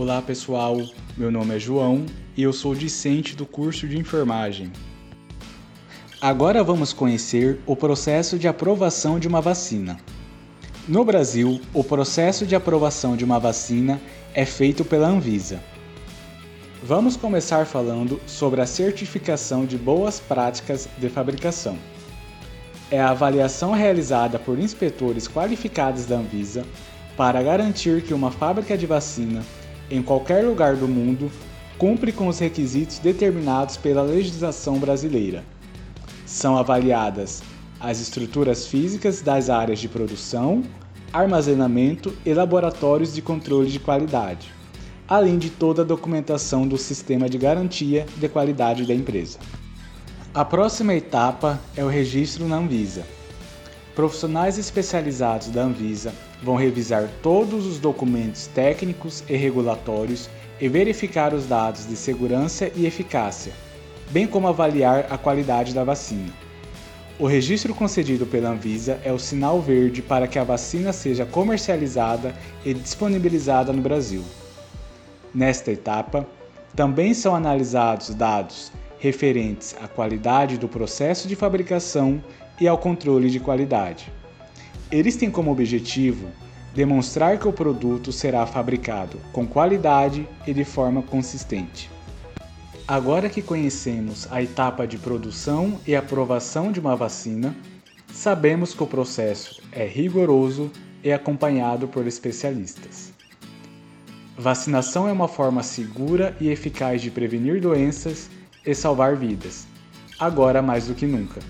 Olá pessoal, meu nome é João e eu sou discente do curso de enfermagem. Agora vamos conhecer o processo de aprovação de uma vacina. No Brasil, o processo de aprovação de uma vacina é feito pela Anvisa. Vamos começar falando sobre a certificação de boas práticas de fabricação. É a avaliação realizada por inspetores qualificados da Anvisa para garantir que uma fábrica de vacina, em qualquer lugar do mundo, cumpre com os requisitos determinados pela legislação brasileira. São avaliadas as estruturas físicas das áreas de produção, armazenamento e laboratórios de controle de qualidade além de toda a documentação do sistema de garantia de qualidade da empresa. A próxima etapa é o registro na Anvisa. Profissionais especializados da Anvisa vão revisar todos os documentos técnicos e regulatórios e verificar os dados de segurança e eficácia, bem como avaliar a qualidade da vacina. O registro concedido pela Anvisa é o sinal verde para que a vacina seja comercializada e disponibilizada no Brasil. Nesta etapa, também são analisados dados referentes à qualidade do processo de fabricação e ao controle de qualidade. Eles têm como objetivo demonstrar que o produto será fabricado com qualidade e de forma consistente. Agora que conhecemos a etapa de produção e aprovação de uma vacina, sabemos que o processo é rigoroso e acompanhado por especialistas. Vacinação é uma forma segura e eficaz de prevenir doenças e salvar vidas, agora mais do que nunca.